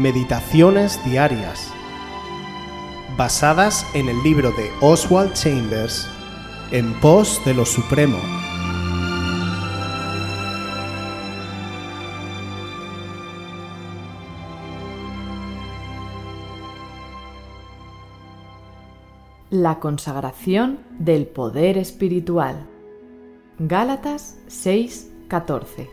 Meditaciones Diarias, basadas en el libro de Oswald Chambers, En pos de lo Supremo. La consagración del poder espiritual. Gálatas 6:14.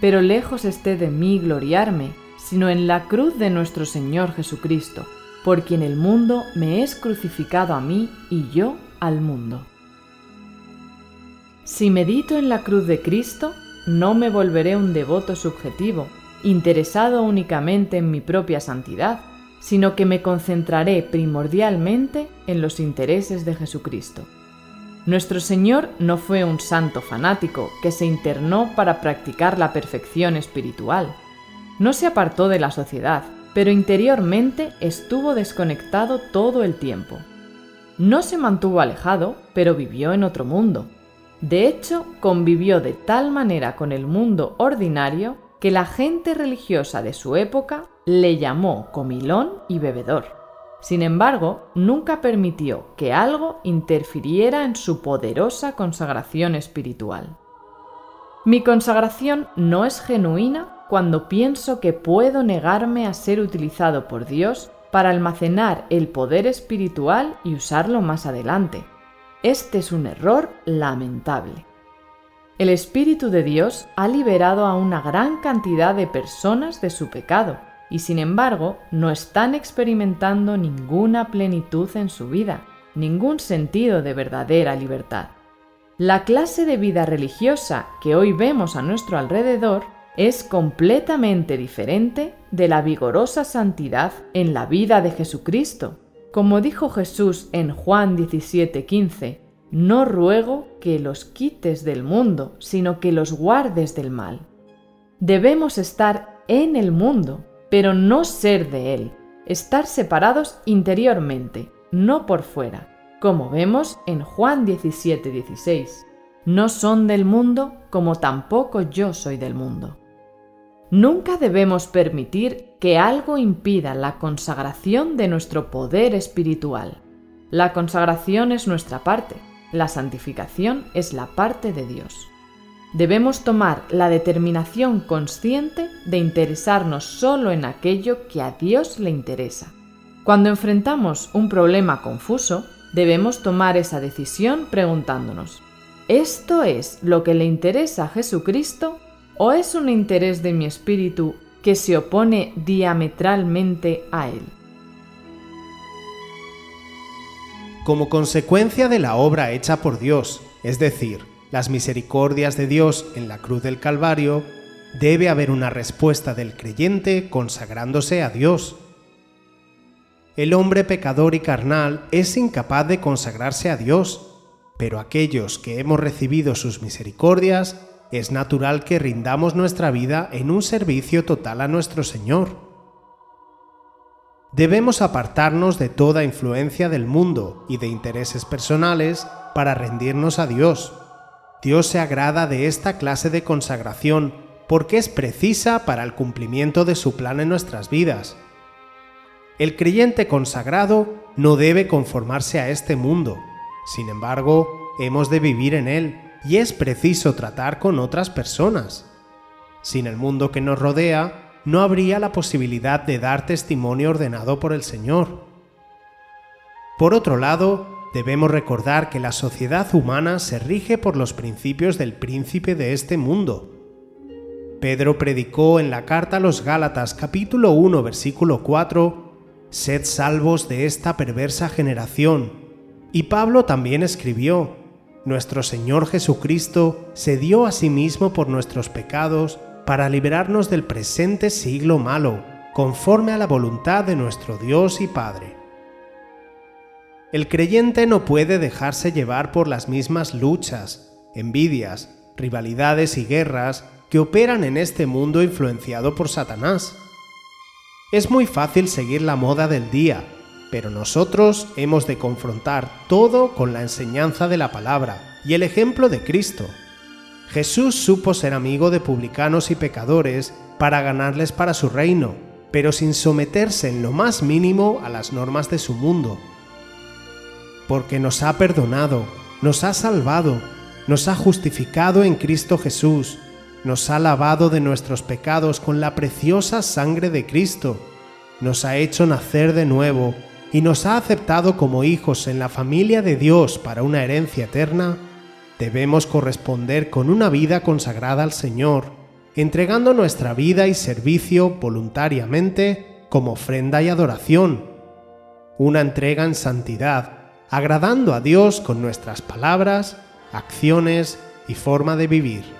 Pero lejos esté de mí gloriarme, sino en la cruz de nuestro Señor Jesucristo, por quien el mundo me es crucificado a mí y yo al mundo. Si medito en la cruz de Cristo, no me volveré un devoto subjetivo, interesado únicamente en mi propia santidad, sino que me concentraré primordialmente en los intereses de Jesucristo. Nuestro Señor no fue un santo fanático que se internó para practicar la perfección espiritual. No se apartó de la sociedad, pero interiormente estuvo desconectado todo el tiempo. No se mantuvo alejado, pero vivió en otro mundo. De hecho, convivió de tal manera con el mundo ordinario que la gente religiosa de su época le llamó comilón y bebedor. Sin embargo, nunca permitió que algo interfiriera en su poderosa consagración espiritual. Mi consagración no es genuina cuando pienso que puedo negarme a ser utilizado por Dios para almacenar el poder espiritual y usarlo más adelante. Este es un error lamentable. El Espíritu de Dios ha liberado a una gran cantidad de personas de su pecado y sin embargo no están experimentando ninguna plenitud en su vida, ningún sentido de verdadera libertad. La clase de vida religiosa que hoy vemos a nuestro alrededor es completamente diferente de la vigorosa santidad en la vida de Jesucristo. Como dijo Jesús en Juan 17:15, no ruego que los quites del mundo, sino que los guardes del mal. Debemos estar en el mundo, pero no ser de él, estar separados interiormente, no por fuera, como vemos en Juan 17:16. No son del mundo como tampoco yo soy del mundo. Nunca debemos permitir que algo impida la consagración de nuestro poder espiritual. La consagración es nuestra parte, la santificación es la parte de Dios. Debemos tomar la determinación consciente de interesarnos solo en aquello que a Dios le interesa. Cuando enfrentamos un problema confuso, debemos tomar esa decisión preguntándonos, ¿esto es lo que le interesa a Jesucristo o es un interés de mi espíritu que se opone diametralmente a Él? como consecuencia de la obra hecha por Dios, es decir, las misericordias de Dios en la cruz del Calvario, debe haber una respuesta del creyente consagrándose a Dios. El hombre pecador y carnal es incapaz de consagrarse a Dios, pero aquellos que hemos recibido sus misericordias, es natural que rindamos nuestra vida en un servicio total a nuestro Señor. Debemos apartarnos de toda influencia del mundo y de intereses personales para rendirnos a Dios. Dios se agrada de esta clase de consagración porque es precisa para el cumplimiento de su plan en nuestras vidas. El creyente consagrado no debe conformarse a este mundo, sin embargo, hemos de vivir en él y es preciso tratar con otras personas. Sin el mundo que nos rodea, no habría la posibilidad de dar testimonio ordenado por el Señor. Por otro lado, debemos recordar que la sociedad humana se rige por los principios del príncipe de este mundo. Pedro predicó en la carta a los Gálatas capítulo 1 versículo 4, Sed salvos de esta perversa generación. Y Pablo también escribió, Nuestro Señor Jesucristo se dio a sí mismo por nuestros pecados para liberarnos del presente siglo malo, conforme a la voluntad de nuestro Dios y Padre. El creyente no puede dejarse llevar por las mismas luchas, envidias, rivalidades y guerras que operan en este mundo influenciado por Satanás. Es muy fácil seguir la moda del día, pero nosotros hemos de confrontar todo con la enseñanza de la palabra y el ejemplo de Cristo. Jesús supo ser amigo de publicanos y pecadores para ganarles para su reino, pero sin someterse en lo más mínimo a las normas de su mundo. Porque nos ha perdonado, nos ha salvado, nos ha justificado en Cristo Jesús, nos ha lavado de nuestros pecados con la preciosa sangre de Cristo, nos ha hecho nacer de nuevo y nos ha aceptado como hijos en la familia de Dios para una herencia eterna, debemos corresponder con una vida consagrada al Señor, entregando nuestra vida y servicio voluntariamente como ofrenda y adoración. Una entrega en santidad, agradando a Dios con nuestras palabras, acciones y forma de vivir.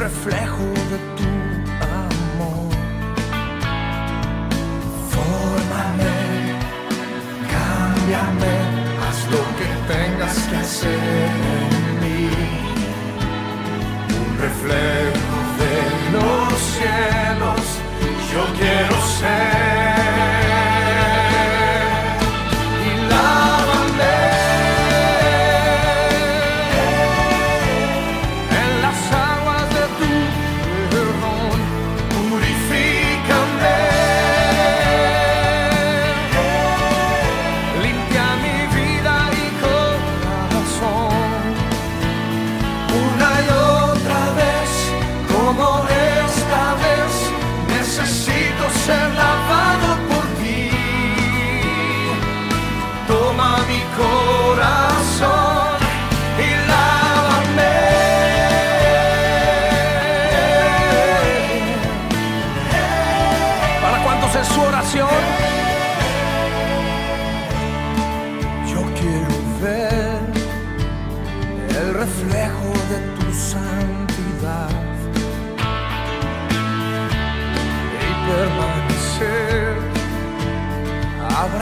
reflejo de tu amor. Fórmame, cámbiame, haz lo que tengas que hacer en mí. Un reflejo de los cielos, yo quiero ser.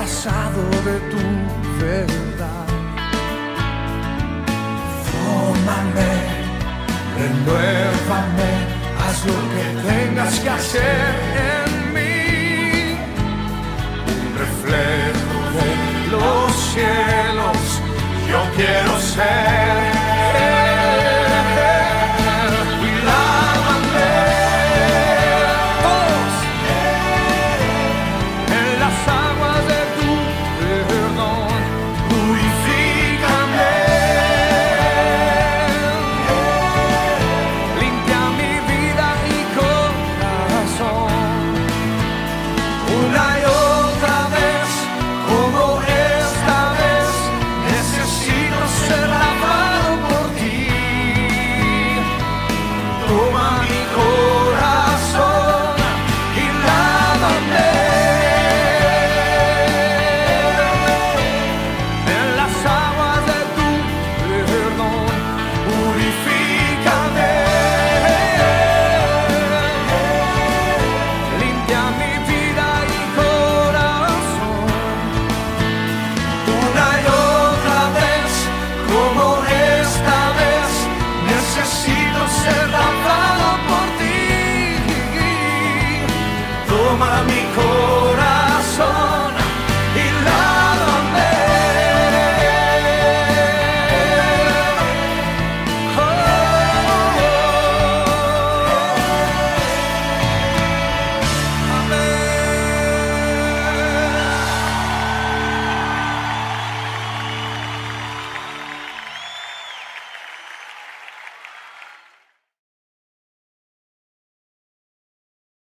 Abrazado de tu verdad. Fórmame, renuévame, haz lo que tengas que hacer en mí. Un reflejo de los cielos, yo quiero ser.